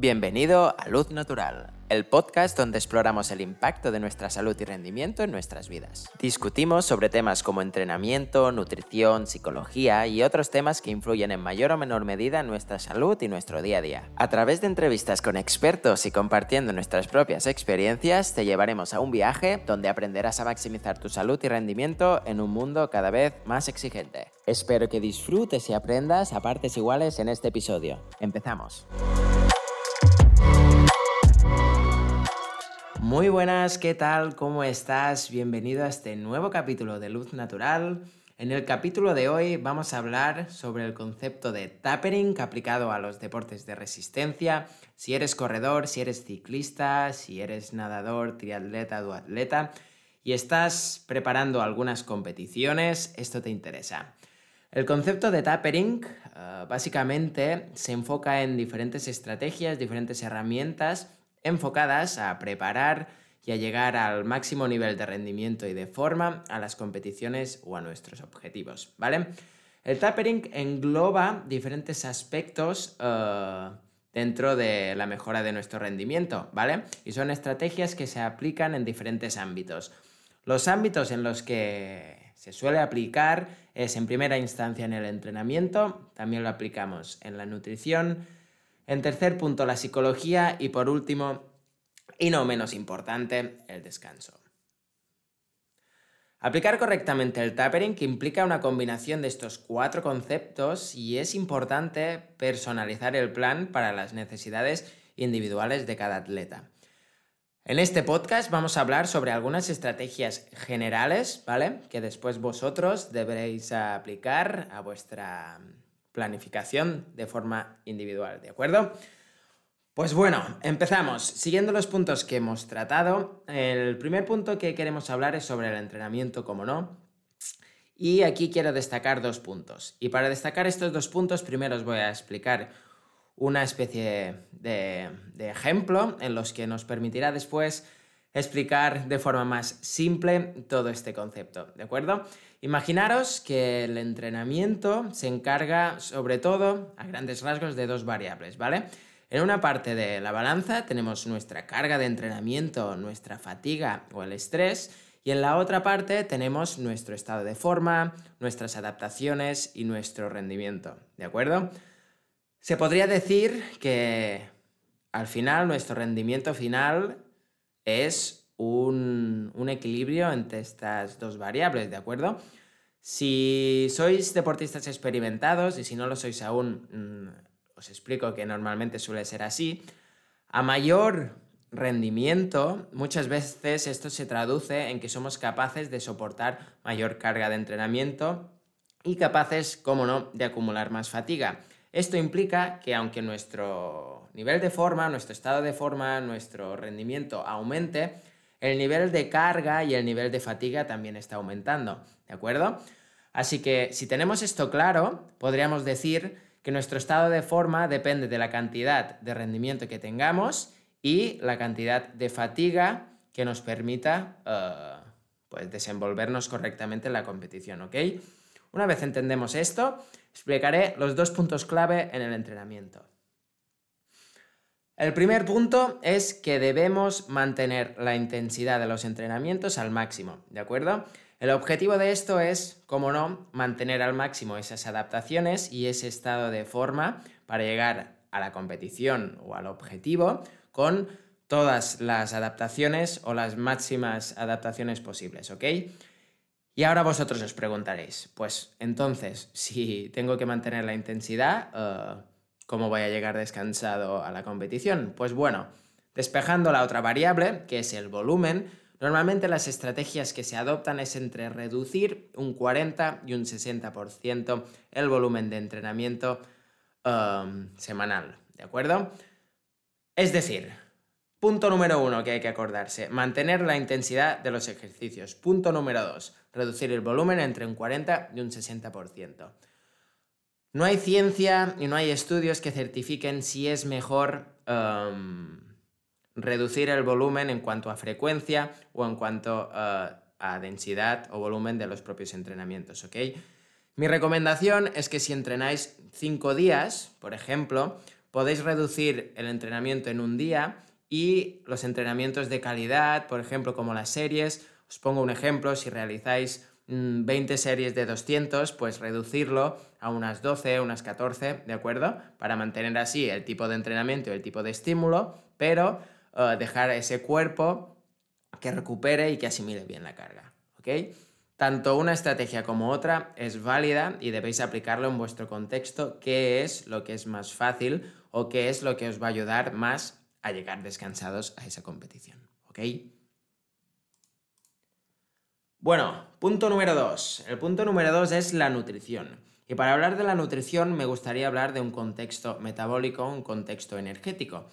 Bienvenido a Luz Natural, el podcast donde exploramos el impacto de nuestra salud y rendimiento en nuestras vidas. Discutimos sobre temas como entrenamiento, nutrición, psicología y otros temas que influyen en mayor o menor medida en nuestra salud y nuestro día a día. A través de entrevistas con expertos y compartiendo nuestras propias experiencias, te llevaremos a un viaje donde aprenderás a maximizar tu salud y rendimiento en un mundo cada vez más exigente. Espero que disfrutes y aprendas a partes iguales en este episodio. Empezamos. Muy buenas, ¿qué tal? ¿Cómo estás? Bienvenido a este nuevo capítulo de Luz Natural. En el capítulo de hoy vamos a hablar sobre el concepto de tapering aplicado a los deportes de resistencia. Si eres corredor, si eres ciclista, si eres nadador, triatleta o atleta y estás preparando algunas competiciones, esto te interesa. El concepto de tapering eh, básicamente se enfoca en diferentes estrategias, diferentes herramientas enfocadas a preparar y a llegar al máximo nivel de rendimiento y de forma a las competiciones o a nuestros objetivos, ¿vale? El tapering engloba diferentes aspectos eh, dentro de la mejora de nuestro rendimiento, ¿vale? Y son estrategias que se aplican en diferentes ámbitos. Los ámbitos en los que se suele aplicar es en primera instancia en el entrenamiento, también lo aplicamos en la nutrición, en tercer punto, la psicología y por último, y no menos importante, el descanso. Aplicar correctamente el tapering que implica una combinación de estos cuatro conceptos y es importante personalizar el plan para las necesidades individuales de cada atleta. En este podcast vamos a hablar sobre algunas estrategias generales, ¿vale? Que después vosotros deberéis aplicar a vuestra planificación de forma individual, ¿de acuerdo? Pues bueno, empezamos. Siguiendo los puntos que hemos tratado, el primer punto que queremos hablar es sobre el entrenamiento, como no. Y aquí quiero destacar dos puntos. Y para destacar estos dos puntos, primero os voy a explicar una especie de, de ejemplo en los que nos permitirá después explicar de forma más simple todo este concepto, ¿de acuerdo? Imaginaros que el entrenamiento se encarga sobre todo, a grandes rasgos, de dos variables, ¿vale? En una parte de la balanza tenemos nuestra carga de entrenamiento, nuestra fatiga o el estrés, y en la otra parte tenemos nuestro estado de forma, nuestras adaptaciones y nuestro rendimiento, ¿de acuerdo? Se podría decir que al final nuestro rendimiento final es un, equilibrio entre estas dos variables, ¿de acuerdo? Si sois deportistas experimentados y si no lo sois aún, mm, os explico que normalmente suele ser así, a mayor rendimiento, muchas veces esto se traduce en que somos capaces de soportar mayor carga de entrenamiento y capaces, como no, de acumular más fatiga. Esto implica que aunque nuestro nivel de forma, nuestro estado de forma, nuestro rendimiento aumente, el nivel de carga y el nivel de fatiga también está aumentando, ¿de acuerdo? Así que si tenemos esto claro, podríamos decir que nuestro estado de forma depende de la cantidad de rendimiento que tengamos y la cantidad de fatiga que nos permita eh, pues desenvolvernos correctamente en la competición, ¿ok? Una vez entendemos esto, explicaré los dos puntos clave en el entrenamiento. El primer punto es que debemos mantener la intensidad de los entrenamientos al máximo, ¿de acuerdo? El objetivo de esto es, como no, mantener al máximo esas adaptaciones y ese estado de forma para llegar a la competición o al objetivo con todas las adaptaciones o las máximas adaptaciones posibles, ¿ok? Y ahora vosotros os preguntaréis, pues entonces, si tengo que mantener la intensidad, eh, ¿cómo voy a llegar descansado a la competición? Pues bueno, despejando la otra variable, que es el volumen, normalmente las estrategias que se adoptan es entre reducir un 40 y un 60% el volumen de entrenamiento eh, semanal, ¿de acuerdo? Es decir, Punto número uno que hay que acordarse, mantener la intensidad de los ejercicios. Punto número dos, reducir el volumen entre un 40 y un 60%. No hay ciencia y no hay estudios que certifiquen si es mejor um, reducir el volumen en cuanto a frecuencia o en cuanto uh, a densidad o volumen de los propios entrenamientos, ¿ok? Mi recomendación es que si entrenáis 5 días, por ejemplo, podéis reducir el entrenamiento en un día y los entrenamientos de calidad, por ejemplo, como las series. Os pongo un ejemplo, si realizáis 20 mm, series de 200, pues reducirlo a unas 12, unas 14, ¿de acuerdo? Para mantener así el tipo de entrenamiento y el tipo de estímulo, pero eh, dejar ese cuerpo que recupere y que asimile bien la carga, ¿ok? Tanto una estrategia como otra es válida y debéis aplicarlo en vuestro contexto, qué es lo que es más fácil o qué es lo que os va a ayudar más a llegar descansados a esa competición, ¿ok? Bueno, punto número dos. El punto número dos es la nutrición. Y para hablar de la nutrición me gustaría hablar de un contexto metabólico, un contexto energético.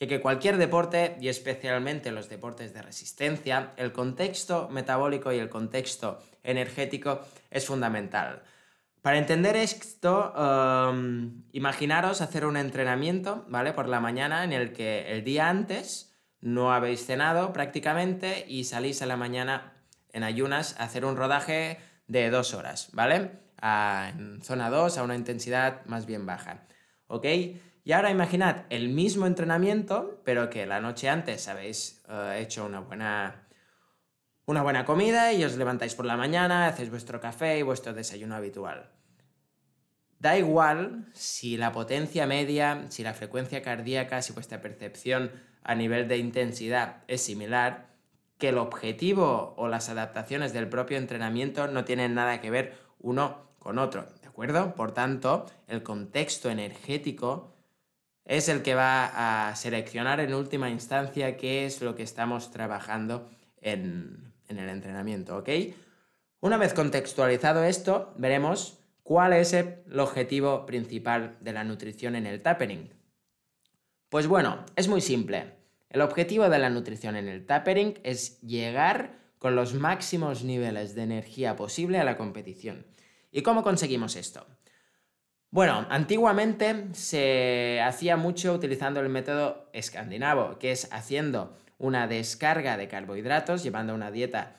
Ya que cualquier deporte, y especialmente los deportes de resistencia, el contexto metabólico y el contexto energético es fundamental. Para entender esto, um, imaginaros hacer un entrenamiento, ¿vale? Por la mañana en el que el día antes no habéis cenado prácticamente y salís a la mañana en ayunas hacer un rodaje de dos horas, ¿vale? en zona 2 a una intensidad más bien baja, ¿ok? Y ahora imaginad el mismo entrenamiento, pero que la noche antes habéis eh, hecho una buena, una buena comida y os levantáis por la mañana, hacéis vuestro café y vuestro desayuno habitual. Da igual si la potencia media, si la frecuencia cardíaca, si vuestra percepción a nivel de intensidad es similar, que el objetivo o las adaptaciones del propio entrenamiento no tienen nada que ver uno con otro, ¿de acuerdo? Por tanto, el contexto energético es el que va a seleccionar en última instancia qué es lo que estamos trabajando en, en el entrenamiento, ¿ok? Una vez contextualizado esto, veremos cuál es el objetivo principal de la nutrición en el tapering. Pues bueno, es muy simple. El objetivo de la nutrición en el tapering es llegar con los máximos niveles de energía posible a la competición. ¿Y cómo conseguimos esto? Bueno, antiguamente se hacía mucho utilizando el método escandinavo, que es haciendo una descarga de carbohidratos, llevando una dieta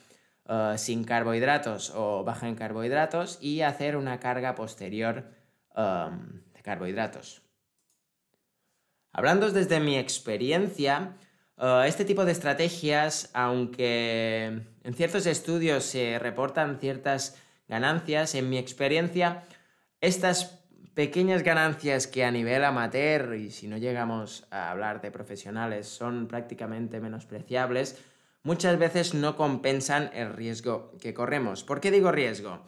eh, sin carbohidratos o baja en carbohidratos y hacer una carga posterior um, de carbohidratos. Hablando desde mi experiencia, Uh, este tipo de estrategias, aunque en ciertos estudios se reportan ciertas ganancias, en mi experiencia, estas pequeñas ganancias que a nivel amateur, y si no llegamos a hablar de profesionales, son prácticamente menospreciables, muchas veces no compensan el riesgo que corremos. ¿Por qué digo riesgo?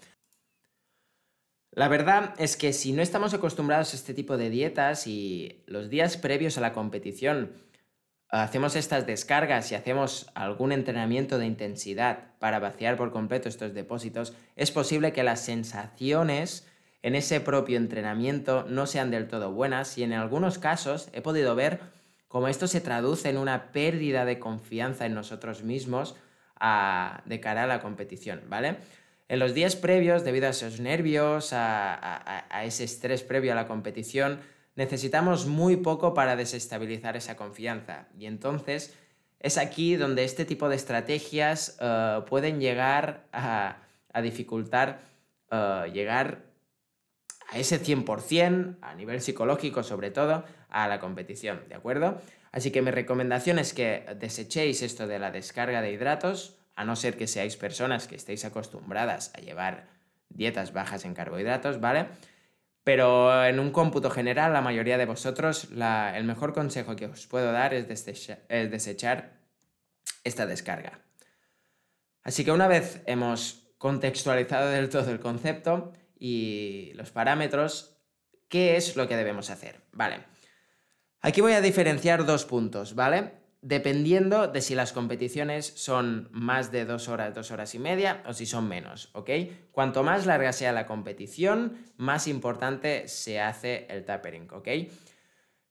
La verdad es que si no estamos acostumbrados a este tipo de dietas y los días previos a la competición hacemos estas descargas y hacemos algún entrenamiento de intensidad para vaciar por completo estos depósitos, es posible que las sensaciones en ese propio entrenamiento no sean del todo buenas y en algunos casos he podido ver cómo esto se traduce en una pérdida de confianza en nosotros mismos de cara a la competición, ¿vale? En los días previos, debido a esos nervios, a ese estrés previo a la competición, necesitamos muy poco para desestabilizar esa confianza. Y entonces es aquí donde este tipo de estrategias eh, pueden llegar a, dificultar eh, llegar a ese 100%, a nivel psicológico sobre todo, a la competición, ¿de acuerdo? Así que mi recomendación es que desechéis esto de la descarga de hidratos, a no ser que seáis personas que estéis acostumbradas a llevar dietas bajas en carbohidratos, ¿vale? Pero en un cómputo general, la mayoría de vosotros, el mejor consejo que os puedo dar es desechar, esta descarga. Así que una vez hemos contextualizado del todo el concepto y los parámetros, ¿qué es lo que debemos hacer? Vale. Aquí voy a diferenciar dos puntos, ¿vale? Dependiendo de si las competiciones son más de dos horas, dos horas y media o si son menos, ¿ok? Cuanto más larga sea la competición, más importante se hace el tapering, ¿ok?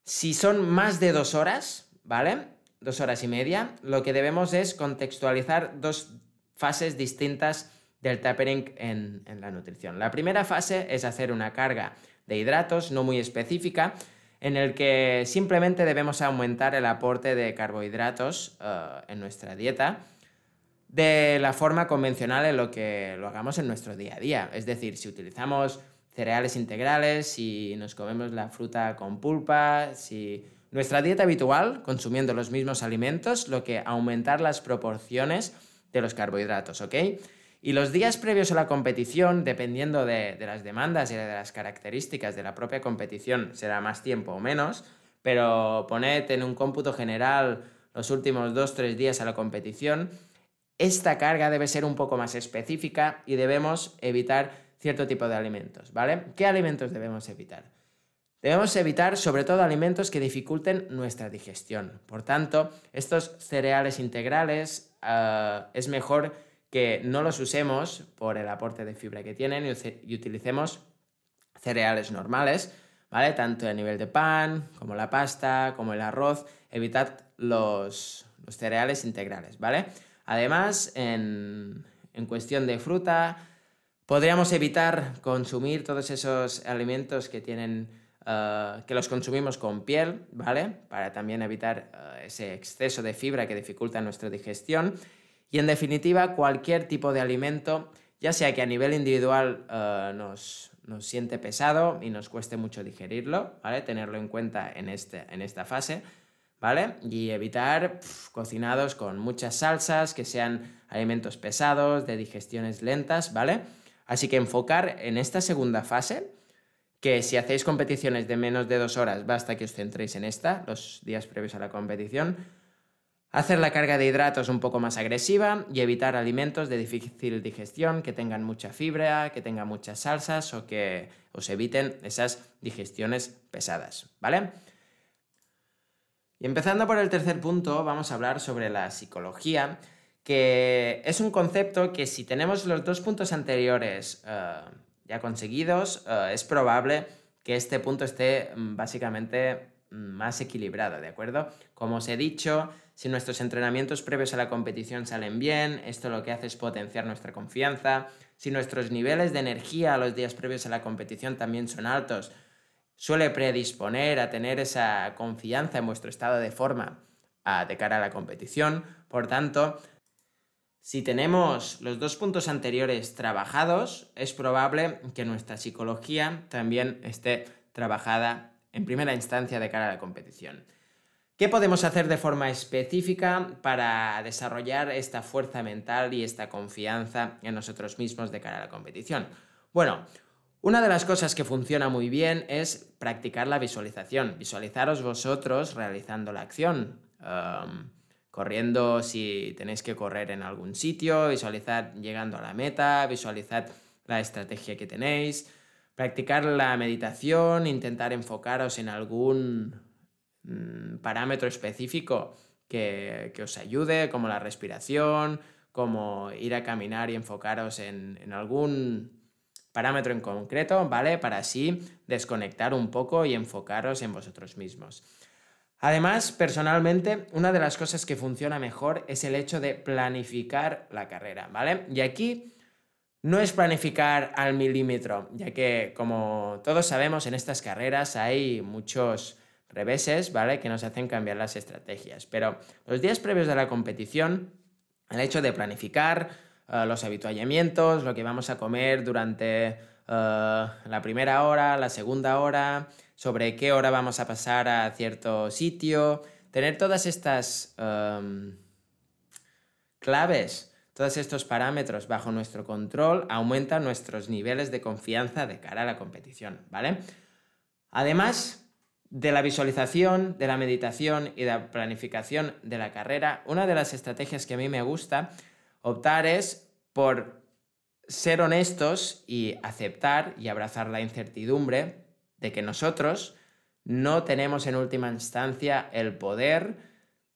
Si son más de dos horas, ¿vale? Dos horas y media, lo que debemos es contextualizar dos fases distintas del tapering en, en la nutrición. La primera fase es hacer una carga de hidratos no muy específica, en el que simplemente debemos aumentar el aporte de carbohidratos eh, en nuestra dieta de la forma convencional en lo que lo hagamos en nuestro día a día. Es decir, si utilizamos cereales integrales, si nos comemos la fruta con pulpa, si nuestra dieta habitual, consumiendo los mismos alimentos, lo que aumentar las proporciones de los carbohidratos, ¿ok? Y los días previos a la competición, dependiendo de, las demandas y de las características de la propia competición, será más tiempo o menos, pero poned en un cómputo general los últimos 2-3 días a la competición, esta carga debe ser un poco más específica y debemos evitar cierto tipo de alimentos, ¿vale? ¿Qué alimentos debemos evitar? Debemos evitar sobre todo alimentos que dificulten nuestra digestión. Por tanto, estos cereales integrales ah, es mejor que no los usemos por el aporte de fibra que tienen y, utilicemos cereales normales, ¿vale? Tanto a nivel de pan, como la pasta, como el arroz. Evitad los, cereales integrales, ¿vale? Además, en, cuestión de fruta, podríamos evitar consumir todos esos alimentos que tienen eh, que los consumimos con piel, ¿vale? Para también evitar eh, ese exceso de fibra que dificulta nuestra digestión. Y en definitiva, cualquier tipo de alimento, ya sea que a nivel individual eh, nos, siente pesado y nos cueste mucho digerirlo, ¿vale? Tenerlo en cuenta en, este, en esta fase, ¿vale? Y evitar cocinados con muchas salsas, que sean alimentos pesados, de digestiones lentas, ¿vale? Así que enfocar en esta segunda fase, que si hacéis competiciones de menos de dos horas, basta que os centréis en esta, los días previos a la competición. Hacer la carga de hidratos un poco más agresiva y evitar alimentos de difícil digestión que tengan mucha fibra, que tengan muchas salsas o que os eviten esas digestiones pesadas, ¿vale? Y empezando por el tercer punto, vamos a hablar sobre la psicología, que es un concepto que si tenemos los dos puntos anteriores eh, ya conseguidos, eh, es probable que este punto esté mm, básicamente mm, más equilibrado, ¿de acuerdo? Como os he dicho, si nuestros entrenamientos previos a la competición salen bien, esto lo que hace es potenciar nuestra confianza. Si nuestros niveles de energía a los días previos a la competición también son altos, suele predisponer a tener esa confianza en vuestro estado de forma de cara a la competición. Por tanto, si tenemos los dos puntos anteriores trabajados, es probable que nuestra psicología también esté trabajada en primera instancia de cara a la competición. ¿Qué podemos hacer de forma específica para desarrollar esta fuerza mental y esta confianza en nosotros mismos de cara a la competición? Bueno, una de las cosas que funciona muy bien es practicar la visualización. Visualizaros vosotros realizando la acción corriendo si tenéis que correr en algún sitio, visualizar llegando a la meta, visualizar la estrategia que tenéis, practicar la meditación, intentar enfocaros en algún mm, parámetro específico que, os ayude, como la respiración, como ir a caminar y enfocaros en, en algún parámetro en concreto, ¿vale? Para así desconectar un poco y enfocaros en vosotros mismos. Además, personalmente, una de las cosas que funciona mejor es el hecho de planificar la carrera, ¿vale? Y aquí no es planificar al milímetro, ya que como todos sabemos en estas carreras hay muchos reveses, ¿vale? Que nos hacen cambiar las estrategias. Pero los días previos de la competición, el hecho de planificar eh, los habituallamientos, lo que vamos a comer durante eh, la primera hora, la segunda hora, sobre qué hora vamos a pasar a cierto sitio, tener todas estas em, claves, todos estos parámetros bajo nuestro control aumenta nuestros niveles de confianza de cara a la competición, ¿vale? Además de la visualización, de la meditación y de la planificación de la carrera, una de las estrategias que a mí me gusta optar es por ser honestos y aceptar y abrazar la incertidumbre de que nosotros no tenemos en última instancia el poder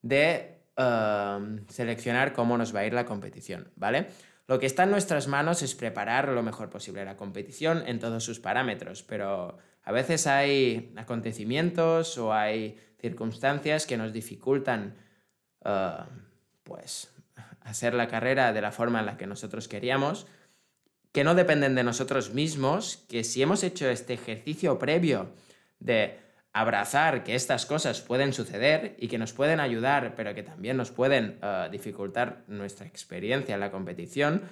de um, seleccionar cómo nos va a ir la competición, ¿vale? Lo que está en nuestras manos es preparar lo mejor posible la competición en todos sus parámetros, pero a veces hay acontecimientos o hay circunstancias que nos dificultan, uh, pues, hacer la carrera de la forma en la que nosotros queríamos que no dependen de nosotros mismos, que si hemos hecho este ejercicio previo de abrazar que estas cosas pueden suceder y que nos pueden ayudar, pero que también nos pueden eh, dificultar nuestra experiencia en la competición,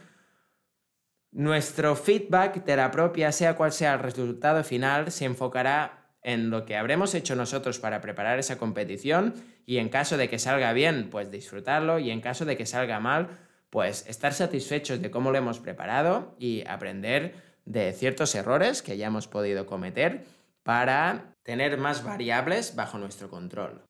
Nuestro feedback de la propia, sea cual sea el resultado final, se enfocará en lo que habremos hecho nosotros para preparar esa competición y en caso de que salga bien, pues disfrutarlo y en caso de que salga mal, pues estar satisfechos de cómo lo hemos preparado y aprender de ciertos errores que ya hemos podido cometer para tener más variables bajo nuestro control.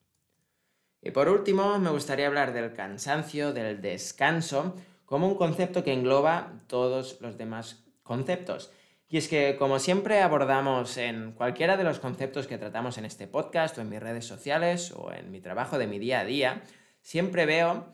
Y por último, me gustaría hablar del cansancio, del descanso, como un concepto que engloba todos los demás conceptos. Y es que, como siempre abordamos en cualquiera de los conceptos que tratamos en este podcast o en mis redes sociales o en mi trabajo de mi día a día, siempre veo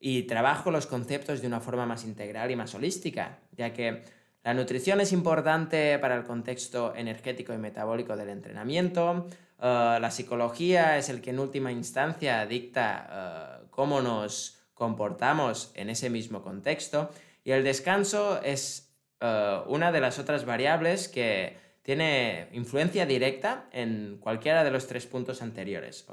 y trabajo los conceptos de una forma más integral y más holística, ya que la nutrición es importante para el contexto energético y metabólico del entrenamiento, eh, la psicología es el que en última instancia dicta eh, cómo nos comportamos en ese mismo contexto. Y el descanso es eh, una de las otras variables que tiene influencia directa en cualquiera de los tres puntos anteriores.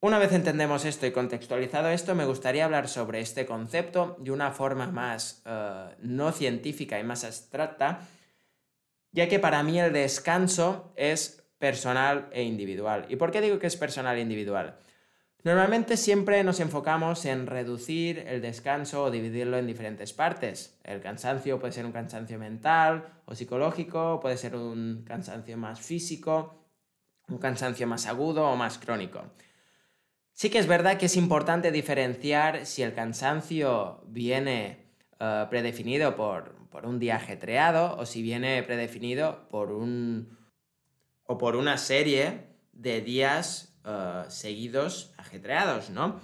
Una vez entendemos esto y contextualizado esto, me gustaría hablar sobre este concepto de una forma más eh, no científica y más abstracta, ya que para mí el descanso es personal e individual. ¿Y por qué digo que es personal e individual? Normalmente siempre nos enfocamos en reducir el descanso o dividirlo en diferentes partes. El cansancio puede ser un cansancio mental o psicológico, puede ser un cansancio más físico, un cansancio más agudo o más crónico. Sí que es verdad que es importante diferenciar si el cansancio viene eh, predefinido por, por, un día ajetreado o si viene predefinido por un o por una serie de días eh, seguidos ajetreados, ¿no?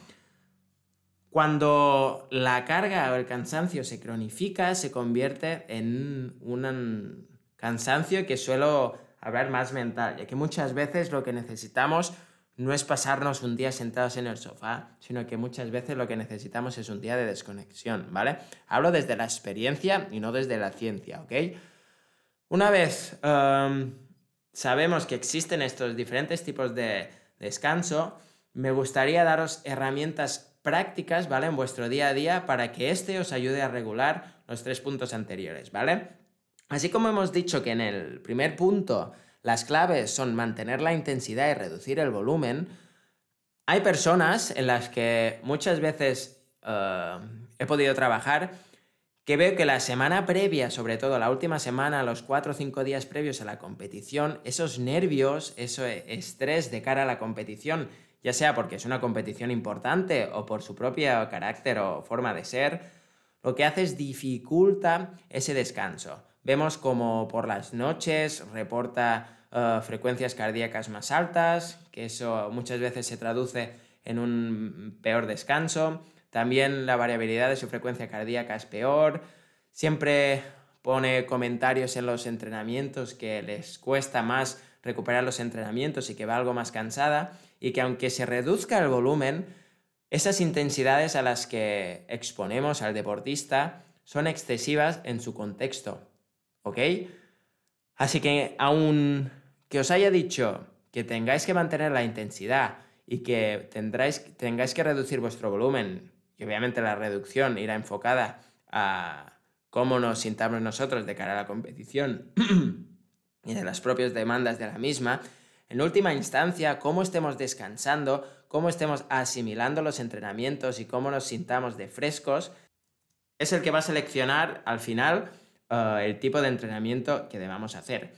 Cuando la carga o el cansancio se cronifica, se convierte en un cansancio que suelo hablar más mental, ya que muchas veces lo que necesitamos no es pasarnos un día sentados en el sofá, sino que muchas veces lo que necesitamos es un día de desconexión, ¿vale? Hablo desde la experiencia y no desde la ciencia, ¿ok? Una vez em, sabemos que existen estos diferentes tipos de, descanso, me gustaría daros herramientas prácticas, ¿vale? En vuestro día a día para que este os ayude a regular los tres puntos anteriores, ¿vale? Así como hemos dicho que en el primer punto las claves son mantener la intensidad y reducir el volumen, hay personas en las que muchas veces eh, he podido trabajar que veo que la semana previa, sobre todo la última semana, los cuatro o cinco días previos a la competición, esos nervios, ese estrés de cara a la competición, ya sea porque es una competición importante o por su propio carácter o forma de ser, lo que hace es dificulta ese descanso. Vemos como por las noches reporta eh, frecuencias cardíacas más altas, que eso muchas veces se traduce en un peor descanso. También la variabilidad de su frecuencia cardíaca es peor. Siempre pone comentarios en los entrenamientos que les cuesta más recuperar los entrenamientos y que va algo más cansada y que aunque se reduzca el volumen, esas intensidades a las que exponemos al deportista son excesivas en su contexto. ¿Ok? Así que aun que os haya dicho que tengáis que mantener la intensidad y que tendráis, tengáis que reducir vuestro volumen y obviamente la reducción irá enfocada a cómo nos sintamos nosotros de cara a la competición y de las propias demandas de la misma, en última instancia, cómo estemos descansando, cómo estemos asimilando los entrenamientos y cómo nos sintamos de frescos, es el que va a seleccionar al final eh, el tipo de entrenamiento que debamos hacer.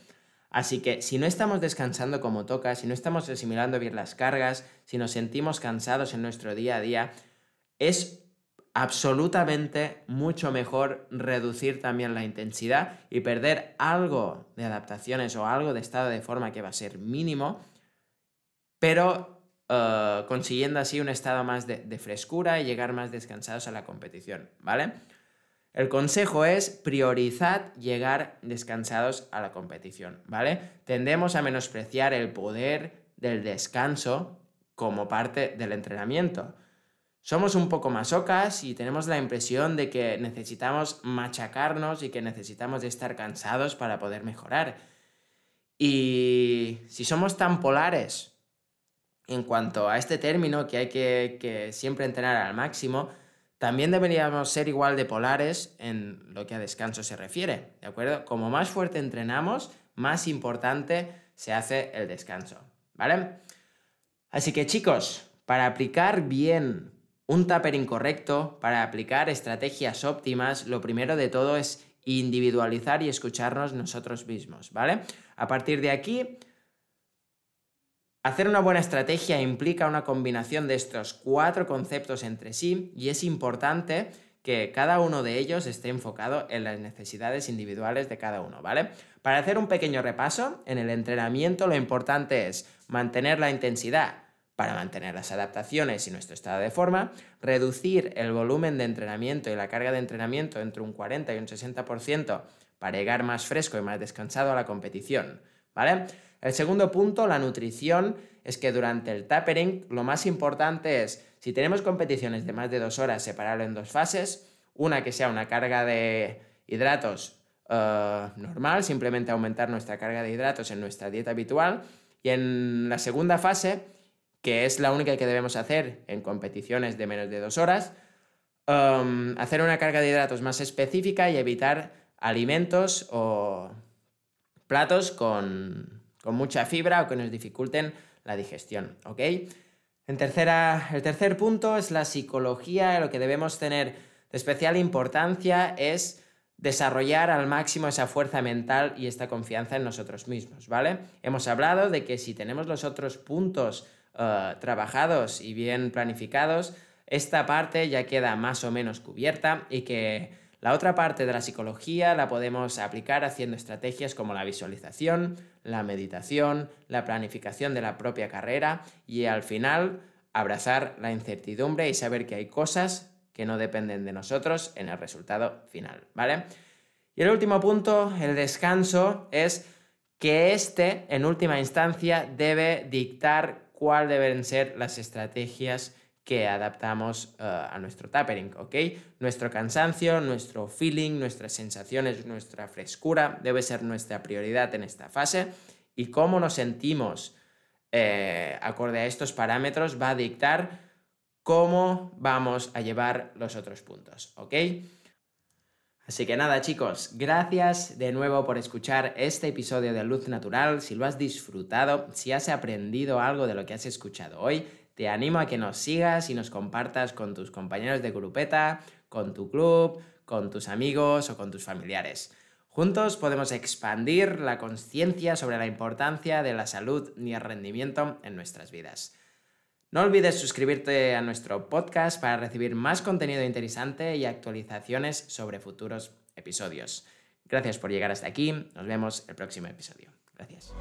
Así que si no estamos descansando como toca, si no estamos asimilando bien las cargas, si nos sentimos cansados en nuestro día a día, es absolutamente mucho mejor reducir también la intensidad y perder algo de adaptaciones o algo de estado de forma que va a ser mínimo, pero eh, consiguiendo así un estado más de, de, frescura y llegar más descansados a la competición, ¿vale? El consejo es priorizar llegar descansados a la competición, ¿vale? Tendemos a menospreciar el poder del descanso como parte del entrenamiento somos un poco masocas y tenemos la impresión de que necesitamos machacarnos y que necesitamos estar cansados para poder mejorar. Y si somos tan polares en cuanto a este término que hay que siempre entrenar al máximo, también deberíamos ser igual de polares en lo que a descanso se refiere, ¿de acuerdo? Como más fuerte entrenamos, más importante se hace el descanso, ¿vale? Así que chicos, para aplicar bien un tapering incorrecto, para aplicar estrategias óptimas, lo primero de todo es individualizar y escucharnos nosotros mismos, ¿vale? A partir de aquí, Hacer una buena estrategia implica una combinación de estos cuatro conceptos entre sí y es importante que cada uno de ellos esté enfocado en las necesidades individuales de cada uno, ¿vale? Para hacer un pequeño repaso, en el entrenamiento lo importante es mantener la intensidad para mantener las adaptaciones y nuestro estado de forma, reducir el volumen de entrenamiento y la carga de entrenamiento entre un 40 y un 60% para llegar más fresco y más descansado a la competición, ¿vale? El segundo punto, la nutrición, es que durante el tapering lo más importante es, si tenemos competiciones de más de dos horas, separarlo en dos fases. Una que sea una carga de hidratos eh, normal, simplemente aumentar nuestra carga de hidratos en nuestra dieta habitual. Y en la segunda fase, que es la única que debemos hacer en competiciones de menos de dos horas, um, hacer una carga de hidratos más específica y evitar alimentos o platos con con mucha fibra o que nos dificulten la digestión, ¿ok? En tercera, el tercer punto es la psicología, lo que debemos tener de especial importancia es desarrollar al máximo esa fuerza mental y esta confianza en nosotros mismos, ¿vale? Hemos hablado de que si tenemos los otros puntos eh, trabajados y bien planificados, esta parte ya queda más o menos cubierta y que la otra parte de la psicología la podemos aplicar haciendo estrategias como la visualización, la meditación, la planificación de la propia carrera y al final abrazar la incertidumbre y saber que hay cosas que no dependen de nosotros en el resultado final, ¿vale? Y el último punto, el descanso, es que este, en última instancia, debe dictar cuáles deben ser las estrategias que adaptamos eh, a nuestro tapering, ¿ok? Nuestro cansancio, nuestro feeling, nuestras sensaciones, nuestra frescura debe ser nuestra prioridad en esta fase y cómo nos sentimos eh, acorde a estos parámetros va a dictar cómo vamos a llevar los otros puntos, ¿ok? Así que nada chicos, gracias de nuevo por escuchar este episodio de Luz Natural. Si lo has disfrutado, si has aprendido algo de lo que has escuchado hoy, te animo a que nos sigas y nos compartas con tus compañeros de grupeta, con tu club, con tus amigos o con tus familiares. Juntos podemos expandir la conciencia sobre la importancia de la salud y el rendimiento en nuestras vidas. No olvides suscribirte a nuestro podcast para recibir más contenido interesante y actualizaciones sobre futuros episodios. Gracias por llegar hasta aquí. Nos vemos el próximo episodio. Gracias.